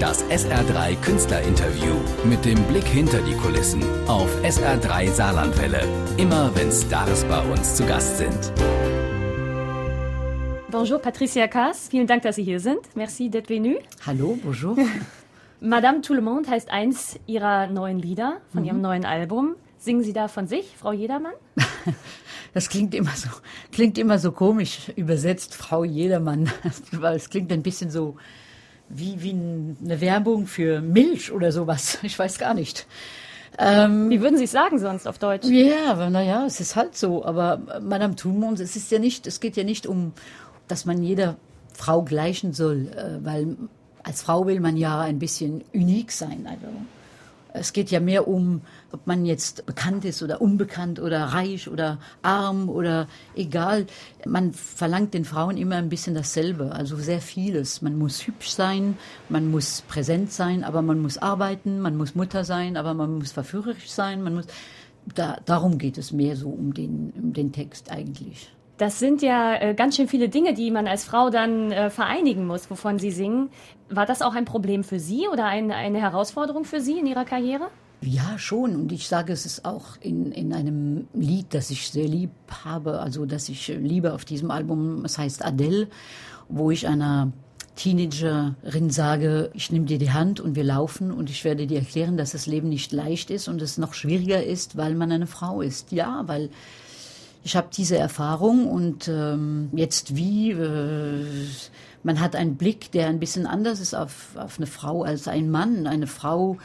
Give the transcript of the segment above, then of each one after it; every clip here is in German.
Das SR3 Künstlerinterview mit dem Blick hinter die Kulissen auf SR3 Saarlandwelle. Immer wenn Stars bei uns zu Gast sind. Bonjour Patricia Kaas, vielen Dank, dass Sie hier sind. Merci d'être venue. Hallo, bonjour. Madame Tout le Monde heißt eins Ihrer neuen Lieder von mhm. Ihrem neuen Album. Singen Sie da von sich, Frau Jedermann? Das klingt immer so, klingt immer so komisch übersetzt, Frau Jedermann, weil es klingt ein bisschen so wie, wie eine Werbung für Milch oder sowas. Ich weiß gar nicht. Ähm, Wie würden Sie es sagen sonst auf Deutsch? Ja, aber naja, es ist halt so. Aber Madame Tumons, es ist ja nicht, es geht ja nicht um, dass man jeder Frau gleichen soll, äh, weil als Frau will man ja ein bisschen unik sein. Also es geht ja mehr um, ob man jetzt bekannt ist oder unbekannt oder reich oder arm oder egal. Man verlangt den Frauen immer ein bisschen dasselbe, also sehr vieles. Man muss hübsch sein, man muss präsent sein, aber man muss arbeiten, man muss Mutter sein, aber man muss verführerisch sein, man muss. Da, darum geht es mehr so um den, um den Text eigentlich. Das sind ja äh, ganz schön viele Dinge, die man als Frau dann äh, vereinigen muss, wovon Sie singen. War das auch ein Problem für Sie oder ein, eine Herausforderung für Sie in Ihrer Karriere? Ja, schon. Und ich sage es ist auch in, in einem Lied, das ich sehr lieb habe, also das ich liebe auf diesem Album. Es heißt Adele, wo ich einer Teenagerin sage, ich nehme dir die Hand und wir laufen und ich werde dir erklären, dass das Leben nicht leicht ist und es noch schwieriger ist, weil man eine Frau ist. Ja, weil ich habe diese Erfahrung und ähm, jetzt wie, äh, man hat einen Blick, der ein bisschen anders ist auf, auf eine Frau als ein Mann. Eine Frau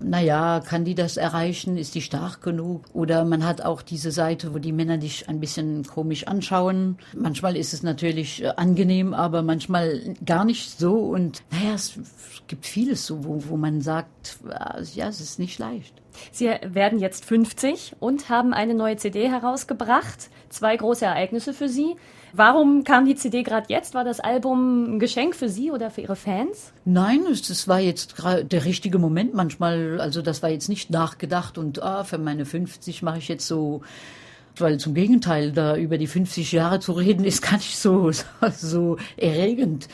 naja, kann die das erreichen? Ist die stark genug? Oder man hat auch diese Seite, wo die Männer dich ein bisschen komisch anschauen. Manchmal ist es natürlich äh, angenehm, aber manchmal gar nicht so. Und naja, es gibt vieles so, wo, wo man sagt, äh, ja, es ist nicht leicht. Sie werden jetzt 50 und haben eine neue CD herausgebracht. Zwei große Ereignisse für Sie. Warum kam die CD gerade jetzt? War das Album ein Geschenk für Sie oder für Ihre Fans? Nein, das war jetzt der richtige Moment manchmal. Also das war jetzt nicht nachgedacht und ah, für meine 50 mache ich jetzt so weil zum Gegenteil, da über die 50 Jahre zu reden, ist gar nicht so, so erregend.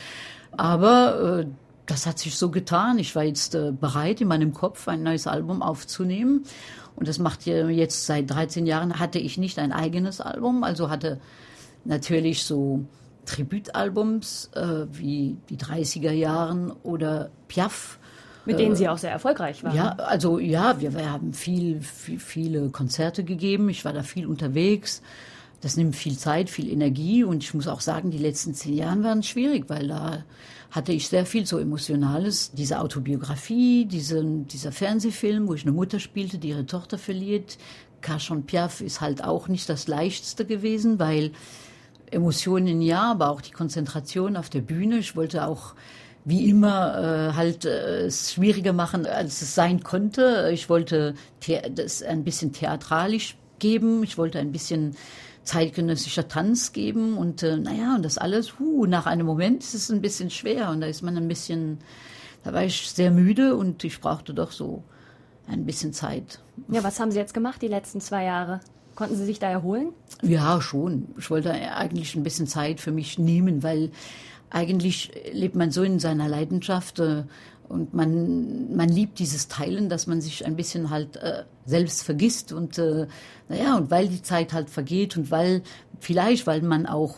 Aber äh, das hat sich so getan. Ich war jetzt äh, bereit, in meinem Kopf ein neues Album aufzunehmen. Und das macht jetzt seit 13 Jahren hatte ich nicht ein eigenes Album, also hatte natürlich so Tribütalbums äh, wie die 30er Jahren oder Piaf. Mit denen Sie auch sehr erfolgreich waren. Ja, also ja, wir, wir haben viel, viel, viele Konzerte gegeben. Ich war da viel unterwegs. Das nimmt viel Zeit, viel Energie und ich muss auch sagen, die letzten zehn Jahre waren schwierig, weil da hatte ich sehr viel so Emotionales. Diese Autobiografie, diese, dieser Fernsehfilm, wo ich eine Mutter spielte, die ihre Tochter verliert. Cachon Piaf ist halt auch nicht das Leichteste gewesen, weil Emotionen ja, aber auch die Konzentration auf der Bühne. Ich wollte auch wie immer äh, halt äh, es schwieriger machen, als es sein konnte. Ich wollte das ein bisschen theatralisch geben. Ich wollte ein bisschen zeitgenössischer Tanz geben und äh, naja, und das alles, huh, nach einem Moment ist es ein bisschen schwer und da ist man ein bisschen, da war ich sehr müde und ich brauchte doch so ein bisschen Zeit. Ja, was haben Sie jetzt gemacht die letzten zwei Jahre? Konnten Sie sich da erholen? Ja, schon. Ich wollte eigentlich ein bisschen Zeit für mich nehmen, weil eigentlich lebt man so in seiner Leidenschaft äh, und man, man liebt dieses Teilen, dass man sich ein bisschen halt äh, selbst vergisst und äh, naja, und weil die Zeit halt vergeht und weil vielleicht, weil man auch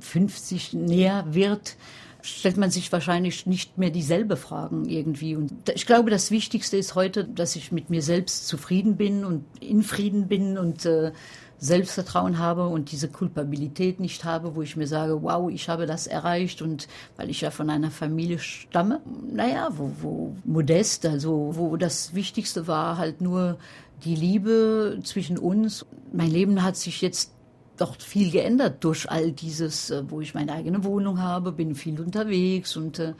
50 näher wird, stellt man sich wahrscheinlich nicht mehr dieselbe Fragen irgendwie. Und ich glaube, das Wichtigste ist heute, dass ich mit mir selbst zufrieden bin und in Frieden bin und äh, Selbstvertrauen habe und diese Kulpabilität nicht habe, wo ich mir sage, wow, ich habe das erreicht und weil ich ja von einer Familie stamme, naja, wo, wo modest, also wo das Wichtigste war halt nur die Liebe zwischen uns. Mein Leben hat sich jetzt doch viel geändert durch all dieses, äh, wo ich meine eigene Wohnung habe, bin viel unterwegs und äh,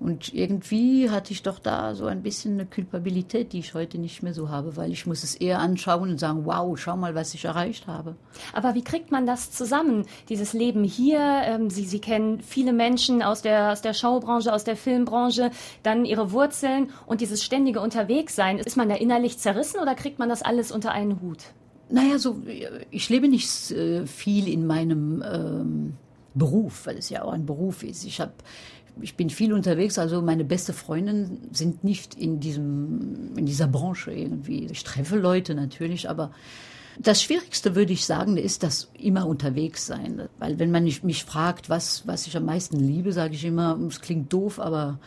und irgendwie hatte ich doch da so ein bisschen eine Kulpabilität, die ich heute nicht mehr so habe, weil ich muss es eher anschauen und sagen, wow, schau mal, was ich erreicht habe. Aber wie kriegt man das zusammen? Dieses Leben hier, ähm, Sie, Sie kennen viele Menschen aus der, aus der Showbranche, aus der Filmbranche, dann Ihre Wurzeln und dieses ständige Unterwegssein. Ist man da innerlich zerrissen oder kriegt man das alles unter einen Hut? Naja, so, ich lebe nicht äh, viel in meinem ähm, Beruf, weil es ja auch ein Beruf ist. Ich habe ich bin viel unterwegs, also meine beste Freundin sind nicht in diesem, in dieser Branche irgendwie. Ich treffe Leute natürlich, aber das Schwierigste, würde ich sagen, ist das immer unterwegs sein. Weil wenn man mich fragt, was, was ich am meisten liebe, sage ich immer, es klingt doof, aber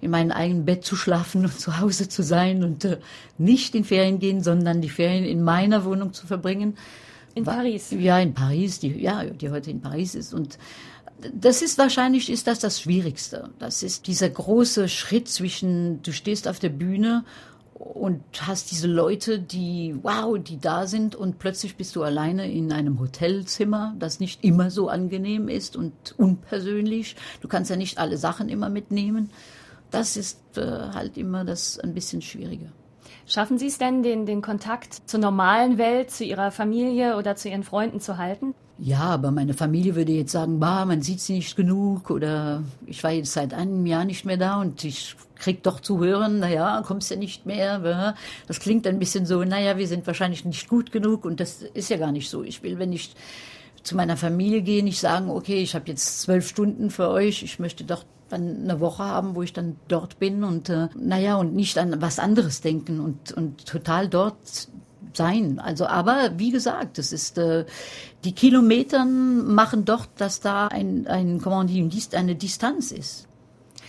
in meinem eigenen Bett zu schlafen und zu Hause zu sein und äh, nicht in Ferien gehen, sondern die Ferien in meiner Wohnung zu verbringen. In Paris? Ja, in Paris, die, ja, die heute in Paris ist. Und das ist wahrscheinlich, ist das das Schwierigste. Das ist dieser große Schritt zwischen, du stehst auf der Bühne und hast diese Leute, die, wow, die da sind und plötzlich bist du alleine in einem Hotelzimmer, das nicht immer so angenehm ist und unpersönlich. Du kannst ja nicht alle Sachen immer mitnehmen. Das ist äh, halt immer das ein bisschen Schwierige. Schaffen Sie es denn, den, den Kontakt zur normalen Welt, zu Ihrer Familie oder zu Ihren Freunden zu halten? Ja, aber meine Familie würde jetzt sagen, bah, man sieht sie nicht genug oder ich war jetzt seit einem Jahr nicht mehr da und ich krieg doch zu hören, naja, kommst ja nicht mehr. Das klingt ein bisschen so, naja, wir sind wahrscheinlich nicht gut genug und das ist ja gar nicht so. Ich will, wenn ich zu meiner Familie gehe, nicht sagen, okay, ich habe jetzt zwölf Stunden für euch, ich möchte doch dann eine Woche haben, wo ich dann dort bin und äh, naja, und nicht an was anderes denken und, und total dort sein. Also, aber wie gesagt, das ist äh, die Kilometer machen doch, dass da ein, ein dit, eine Distanz ist.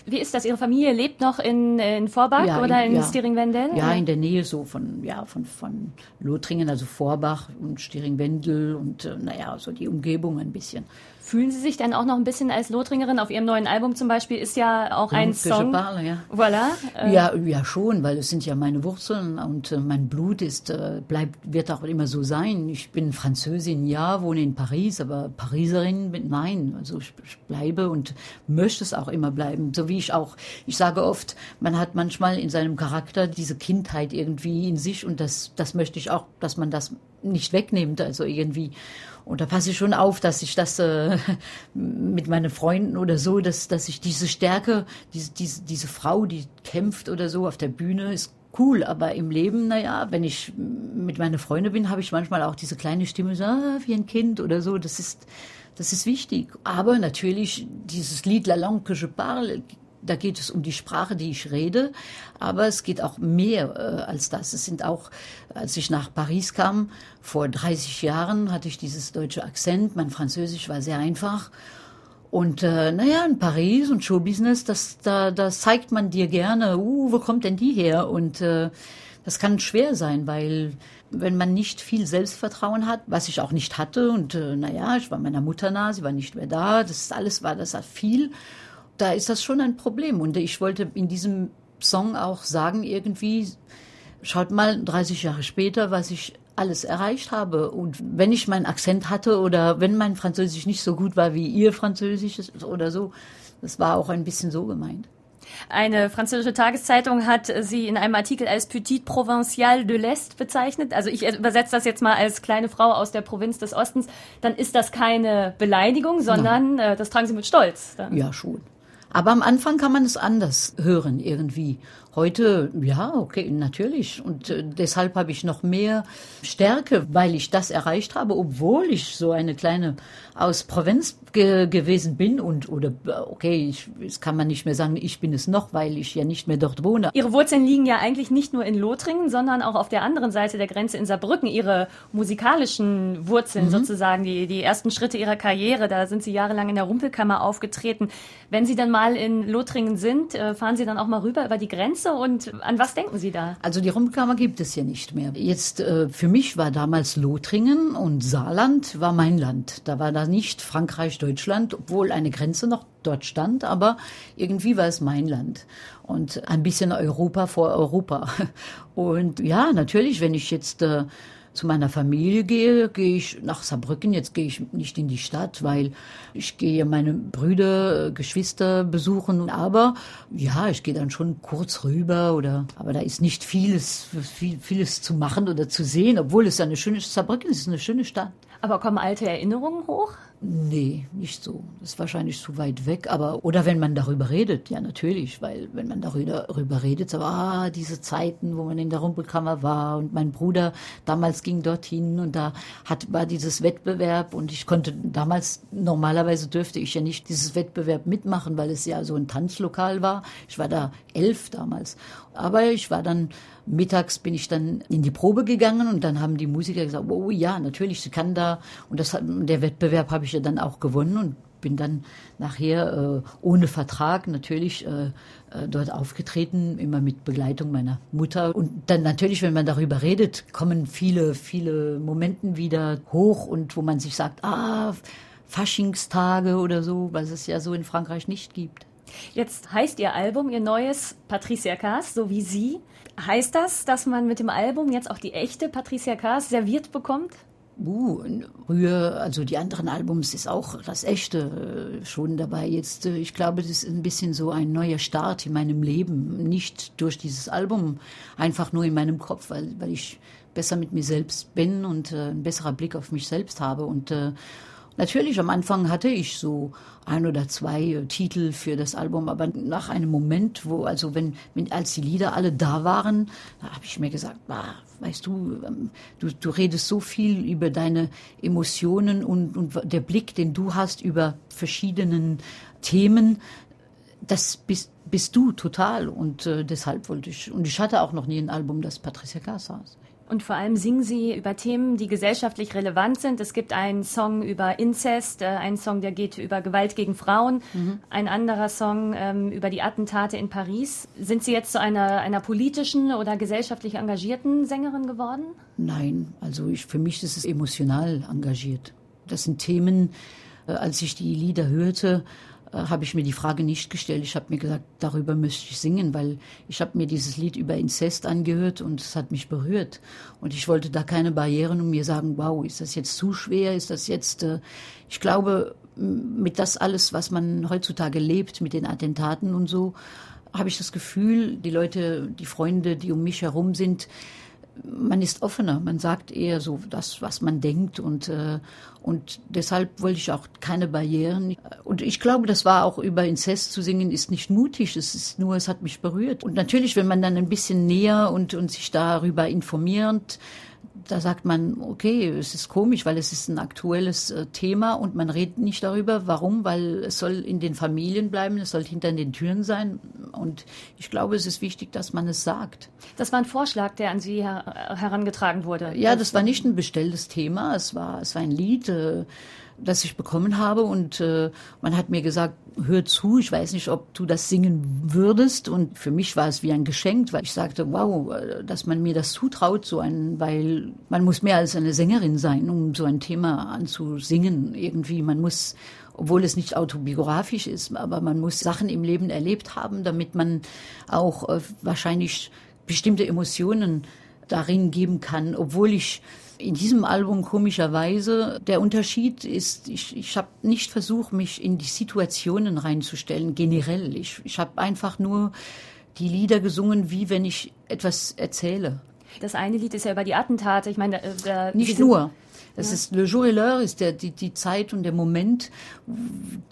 Wie ist das? Ihre Familie lebt noch in, in Vorbach ja, oder in ja. Stiring-Wendel? Ja, in der Nähe so von, ja, von, von Lothringen, also Vorbach und Stiring-Wendel und, äh, naja, so die Umgebung ein bisschen. Fühlen Sie sich denn auch noch ein bisschen als Lothringerin? Auf Ihrem neuen Album zum Beispiel ist ja auch ein Song. Parle, ja. Voilà. Äh. Ja, ja schon, weil es sind ja meine Wurzeln und äh, mein Blut ist, äh, bleibt, wird auch immer so sein. Ich bin Französin, ja, wohne in Paris, aber Pariserin, nein. Also ich, ich bleibe und möchte es auch immer bleiben. So wie ich auch, ich sage oft, man hat manchmal in seinem Charakter diese Kindheit irgendwie in sich und das, das möchte ich auch, dass man das nicht wegnimmt, also irgendwie. Und da passe ich schon auf, dass ich das äh, mit meinen Freunden oder so, dass, dass ich diese Stärke, diese, diese, diese Frau, die kämpft oder so auf der Bühne, ist cool. Aber im Leben, naja, wenn ich mit meinen Freunden bin, habe ich manchmal auch diese kleine Stimme, so, ah, wie ein Kind oder so. Das ist, das ist wichtig. Aber natürlich, dieses Lied La langue que je parle da geht es um die Sprache, die ich rede, aber es geht auch mehr äh, als das. Es sind auch, als ich nach Paris kam, vor 30 Jahren hatte ich dieses deutsche Akzent, mein Französisch war sehr einfach. Und äh, naja, in Paris und Showbusiness, das, da, das zeigt man dir gerne, uh, wo kommt denn die her? Und äh, das kann schwer sein, weil wenn man nicht viel Selbstvertrauen hat, was ich auch nicht hatte, und äh, naja, ich war meiner Mutter nah, sie war nicht mehr da, das alles war, das hat viel da ist das schon ein Problem. Und ich wollte in diesem Song auch sagen, irgendwie, schaut mal 30 Jahre später, was ich alles erreicht habe. Und wenn ich meinen Akzent hatte oder wenn mein Französisch nicht so gut war wie ihr Französisch oder so, das war auch ein bisschen so gemeint. Eine französische Tageszeitung hat sie in einem Artikel als Petite Provinciale de l'Est bezeichnet. Also ich übersetze das jetzt mal als kleine Frau aus der Provinz des Ostens. Dann ist das keine Beleidigung, sondern äh, das tragen Sie mit Stolz. Dann. Ja, schon. Aber am Anfang kann man es anders hören irgendwie. Heute, ja, okay, natürlich. Und äh, deshalb habe ich noch mehr Stärke, weil ich das erreicht habe, obwohl ich so eine kleine aus Provinz ge gewesen bin und oder okay, ich, das kann man nicht mehr sagen, ich bin es noch, weil ich ja nicht mehr dort wohne. Ihre Wurzeln liegen ja eigentlich nicht nur in Lothringen, sondern auch auf der anderen Seite der Grenze in Saarbrücken. Ihre musikalischen Wurzeln mhm. sozusagen, die, die ersten Schritte Ihrer Karriere, da sind Sie jahrelang in der Rumpelkammer aufgetreten. Wenn Sie dann mal in Lothringen sind, äh, fahren Sie dann auch mal rüber über die Grenze und an was denken Sie da? Also die Rumpelkammer gibt es ja nicht mehr. Jetzt äh, für mich war damals Lothringen und Saarland war mein Land. Da war da nicht Frankreich, Deutschland, obwohl eine Grenze noch dort stand, aber irgendwie war es mein Land und ein bisschen Europa vor Europa. Und ja, natürlich, wenn ich jetzt äh, zu meiner Familie gehe, gehe ich nach Saarbrücken. Jetzt gehe ich nicht in die Stadt, weil ich gehe meine Brüder, Geschwister besuchen. Aber ja, ich gehe dann schon kurz rüber oder, aber da ist nicht vieles, viel, vieles zu machen oder zu sehen, obwohl es eine schöne, Saarbrücken ist eine schöne Stadt. Aber kommen alte Erinnerungen hoch? Nee, nicht so. Das ist wahrscheinlich zu weit weg. Aber, oder wenn man darüber redet, ja, natürlich, weil wenn man darüber, redet, so, ah, diese Zeiten, wo man in der Rumpelkammer war und mein Bruder damals ging dorthin und da hat, war dieses Wettbewerb und ich konnte damals, normalerweise dürfte ich ja nicht dieses Wettbewerb mitmachen, weil es ja so ein Tanzlokal war. Ich war da elf damals. Aber ich war dann mittags bin ich dann in die Probe gegangen und dann haben die Musiker gesagt, oh ja, natürlich, sie kann da. Und das, der Wettbewerb habe ich ja dann auch gewonnen und bin dann nachher äh, ohne Vertrag natürlich äh, äh, dort aufgetreten, immer mit Begleitung meiner Mutter. Und dann natürlich, wenn man darüber redet, kommen viele, viele Momenten wieder hoch und wo man sich sagt, ah, Faschingstage oder so, was es ja so in Frankreich nicht gibt. Jetzt heißt Ihr Album, Ihr neues Patricia Kaas, so wie Sie. Heißt das, dass man mit dem Album jetzt auch die echte Patricia Kaas serviert bekommt? Uh, früher, also die anderen Albums ist auch das echte äh, schon dabei. Jetzt, äh, ich glaube, das ist ein bisschen so ein neuer Start in meinem Leben. Nicht durch dieses Album, einfach nur in meinem Kopf, weil, weil ich besser mit mir selbst bin und äh, ein besserer Blick auf mich selbst habe. Und äh, Natürlich, am Anfang hatte ich so ein oder zwei äh, Titel für das Album, aber nach einem Moment, wo, also wenn, wenn als die Lieder alle da waren, da habe ich mir gesagt, bah, weißt du, ähm, du, du redest so viel über deine Emotionen und, und der Blick, den du hast über verschiedenen Themen, das bist, bist du total und äh, deshalb wollte ich, und ich hatte auch noch nie ein Album, das Patricia Kaas heißt. Und vor allem singen sie über Themen, die gesellschaftlich relevant sind. Es gibt einen Song über Inzest, äh, einen Song, der geht über Gewalt gegen Frauen, mhm. ein anderer Song ähm, über die Attentate in Paris. Sind Sie jetzt zu einer, einer politischen oder gesellschaftlich engagierten Sängerin geworden? Nein, also ich, für mich ist es emotional engagiert. Das sind Themen, äh, als ich die Lieder hörte, habe ich mir die Frage nicht gestellt. Ich habe mir gesagt, darüber müsste ich singen, weil ich habe mir dieses Lied über Inzest angehört und es hat mich berührt. Und ich wollte da keine Barrieren und mir sagen, wow, ist das jetzt zu schwer? Ist das jetzt, äh ich glaube, mit das alles, was man heutzutage lebt, mit den Attentaten und so, habe ich das Gefühl, die Leute, die Freunde, die um mich herum sind, man ist offener, man sagt eher so das, was man denkt und, äh, und deshalb wollte ich auch keine Barrieren. Und ich glaube, das war auch über Inzest zu singen, ist nicht mutig, es ist nur, es hat mich berührt. Und natürlich, wenn man dann ein bisschen näher und, und sich darüber informiert, da sagt man, okay, es ist komisch, weil es ist ein aktuelles äh, Thema und man redet nicht darüber. Warum? Weil es soll in den Familien bleiben, es soll hinter den Türen sein. Und ich glaube, es ist wichtig, dass man es sagt. Das war ein Vorschlag, der an Sie her herangetragen wurde. Ja, das war nicht ein bestelltes Thema. Es war, es war ein Lied. Äh, das ich bekommen habe und äh, man hat mir gesagt, hör zu, ich weiß nicht, ob du das singen würdest. Und für mich war es wie ein Geschenk, weil ich sagte, wow, äh, dass man mir das zutraut, so ein, weil man muss mehr als eine Sängerin sein, um so ein Thema anzusingen irgendwie, man muss obwohl es nicht autobiografisch ist, aber man muss Sachen im Leben erlebt haben, damit man auch äh, wahrscheinlich bestimmte Emotionen darin geben kann, obwohl ich in diesem Album komischerweise, der Unterschied ist, ich, ich habe nicht versucht, mich in die Situationen reinzustellen, generell. Ich, ich habe einfach nur die Lieder gesungen, wie wenn ich etwas erzähle. Das eine Lied ist ja über die Attentate. Ich meine, da, nicht nur. Es ja. ist Le Jour et l'heure, ist der, die, die Zeit und der Moment.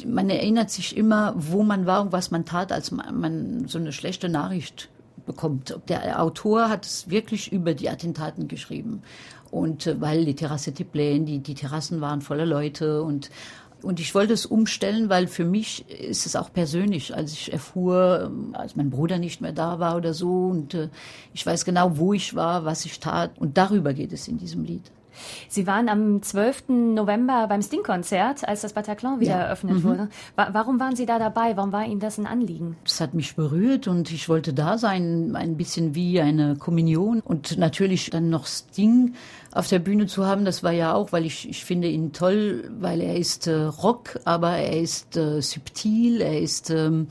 Man erinnert sich immer, wo man war und was man tat, als man, man so eine schlechte Nachricht bekommt. Der Autor hat es wirklich über die Attentaten geschrieben. Und äh, weil die Terrasse Tiplane, die, die Terrassen waren voller Leute und und ich wollte es umstellen, weil für mich ist es auch persönlich, als ich erfuhr, ähm, als mein Bruder nicht mehr da war oder so. Und äh, ich weiß genau, wo ich war, was ich tat. Und darüber geht es in diesem Lied. Sie waren am 12. November beim Sting-Konzert, als das Bataclan wieder ja. eröffnet mhm. wurde. warum waren Sie da dabei? Warum war Ihnen das ein Anliegen? Das hat mich berührt und ich wollte da sein, ein bisschen wie eine Kommunion und natürlich dann noch Sting auf der Bühne zu haben, das war ja auch, weil ich, ich finde ihn toll, weil er ist äh, Rock, aber er ist äh, subtil, er ist ähm,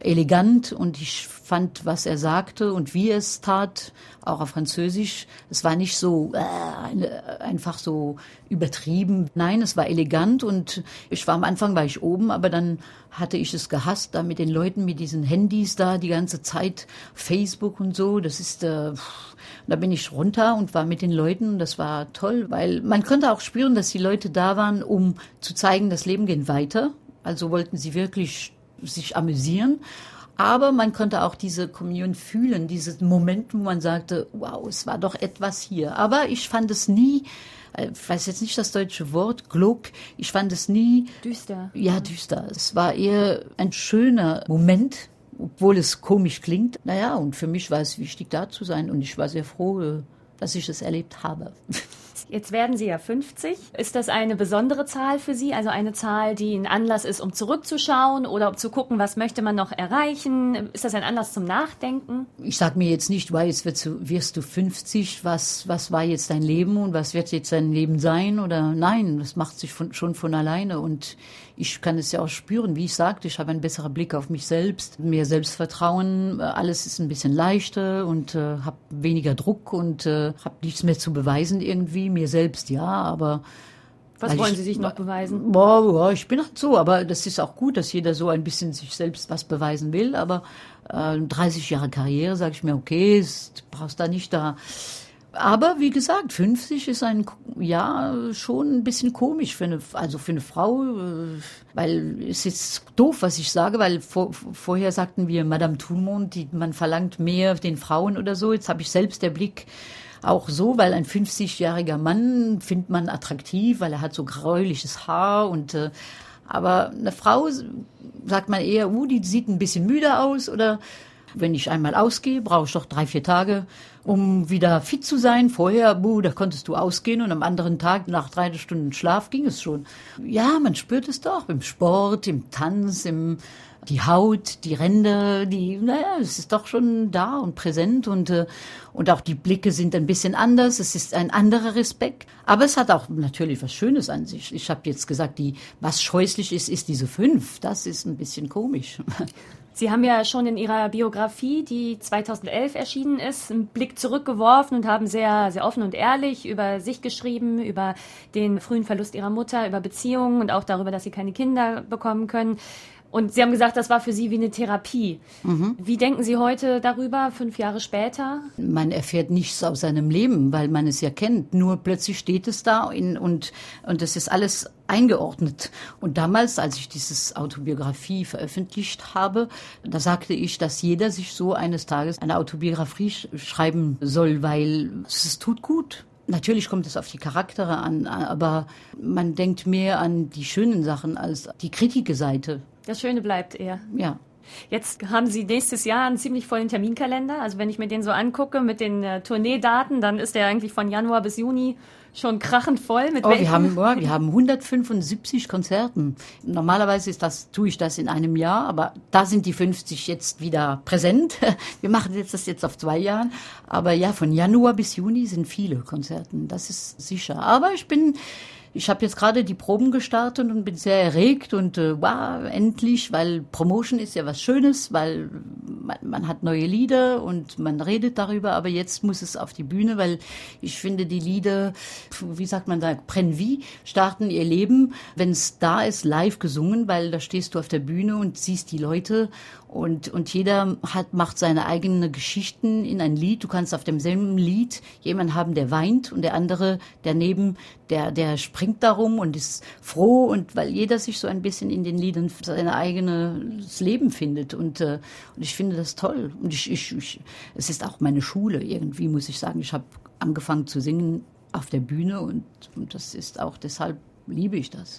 elegant und ich fand, was er sagte und wie er es tat, auch auf Französisch. Es war nicht so äh, einfach so übertrieben. Nein, es war elegant und ich war am Anfang war ich oben, aber dann hatte ich es gehasst, da mit den Leuten mit diesen Handys da die ganze Zeit Facebook und so. Das ist äh, da bin ich runter und war mit den Leuten das war toll, weil man konnte auch spüren, dass die Leute da waren, um zu zeigen, das Leben geht weiter. Also wollten sie wirklich sich amüsieren. Aber man konnte auch diese Kommunion fühlen, dieses Moment, wo man sagte, wow, es war doch etwas hier. Aber ich fand es nie, äh, ich weiß jetzt nicht das deutsche Wort, Glück, ich fand es nie. Düster. Ja, düster. Es war eher ein schöner Moment, obwohl es komisch klingt. Naja, und für mich war es wichtig, da zu sein und ich war sehr froh, dass ich es erlebt habe. Jetzt werden Sie ja 50. Ist das eine besondere Zahl für Sie? Also eine Zahl, die ein Anlass ist, um zurückzuschauen oder um zu gucken, was möchte man noch erreichen? Ist das ein Anlass zum Nachdenken? Ich sage mir jetzt nicht, weil jetzt wirst du, wirst du 50, was, was war jetzt dein Leben und was wird jetzt dein Leben sein? Oder nein, das macht sich von, schon von alleine. Und ich kann es ja auch spüren, wie ich sagte, ich habe einen besseren Blick auf mich selbst, mehr Selbstvertrauen, alles ist ein bisschen leichter und äh, habe weniger Druck und äh, habe nichts mehr zu beweisen irgendwie mir selbst ja, aber was wollen Sie sich noch beweisen? Boah, ich bin halt so, aber das ist auch gut, dass jeder so ein bisschen sich selbst was beweisen will. Aber äh, 30 Jahre Karriere, sage ich mir, okay, du brauchst da nicht da. Aber wie gesagt, 50 ist ein ja schon ein bisschen komisch für eine, also für eine Frau, äh, weil es ist doof, was ich sage, weil vor, vorher sagten wir Madame Tout le monde, die, man verlangt mehr den Frauen oder so. Jetzt habe ich selbst der Blick auch so, weil ein 50-jähriger Mann findet man attraktiv, weil er hat so gräuliches Haar und äh, aber eine Frau sagt man eher, uh, die sieht ein bisschen müde aus oder wenn ich einmal ausgehe, brauche ich doch drei, vier Tage, um wieder fit zu sein. Vorher, buh, da konntest du ausgehen und am anderen Tag, nach drei Stunden Schlaf, ging es schon. Ja, man spürt es doch im Sport, im Tanz, im die Haut, die Ränder, die, naja, es ist doch schon da und präsent und, äh, und auch die Blicke sind ein bisschen anders. Es ist ein anderer Respekt. Aber es hat auch natürlich was Schönes an sich. Ich habe jetzt gesagt, die, was scheußlich ist, ist diese fünf. Das ist ein bisschen komisch. Sie haben ja schon in Ihrer Biografie, die 2011 erschienen ist, einen Blick zurückgeworfen und haben sehr, sehr offen und ehrlich über sich geschrieben, über den frühen Verlust Ihrer Mutter, über Beziehungen und auch darüber, dass Sie keine Kinder bekommen können. Und Sie haben gesagt, das war für Sie wie eine Therapie. Mhm. Wie denken Sie heute darüber, fünf Jahre später? Man erfährt nichts aus seinem Leben, weil man es ja kennt. Nur plötzlich steht es da in, und, und es ist alles eingeordnet. Und damals, als ich dieses Autobiografie veröffentlicht habe, da sagte ich, dass jeder sich so eines Tages eine Autobiografie schreiben soll, weil es tut gut. Natürlich kommt es auf die Charaktere an, aber man denkt mehr an die schönen Sachen als die Kritikerseite. Das Schöne bleibt eher. Ja. Jetzt haben Sie nächstes Jahr einen ziemlich vollen Terminkalender. Also wenn ich mir den so angucke mit den äh, Tourneedaten, dann ist der eigentlich von Januar bis Juni schon krachend voll. Mit oh, wir haben, oh, wir haben 175 Konzerten. Normalerweise ist das, tue ich das in einem Jahr, aber da sind die 50 jetzt wieder präsent. Wir machen jetzt das jetzt auf zwei Jahren. Aber ja, von Januar bis Juni sind viele Konzerten. Das ist sicher. Aber ich bin, ich habe jetzt gerade die Proben gestartet und bin sehr erregt und äh, wow, endlich, weil Promotion ist ja was Schönes, weil man, man, hat neue Lieder und man redet darüber, aber jetzt muss es auf die Bühne, weil ich finde, die Lieder, wie sagt man da, brennen wie, starten ihr Leben, wenn es da ist, live gesungen, weil da stehst du auf der Bühne und siehst die Leute und, und jeder hat, macht seine eigenen Geschichten in ein Lied. Du kannst auf demselben Lied jemanden haben, der weint und der andere daneben, der, der springt darum und ist froh und weil jeder sich so ein bisschen in den Liedern sein eigenes Leben findet und, äh, und ich finde das toll und ich, ich, ich, es ist auch meine Schule irgendwie, muss ich sagen. Ich habe angefangen zu singen auf der Bühne und, und das ist auch deshalb liebe ich das.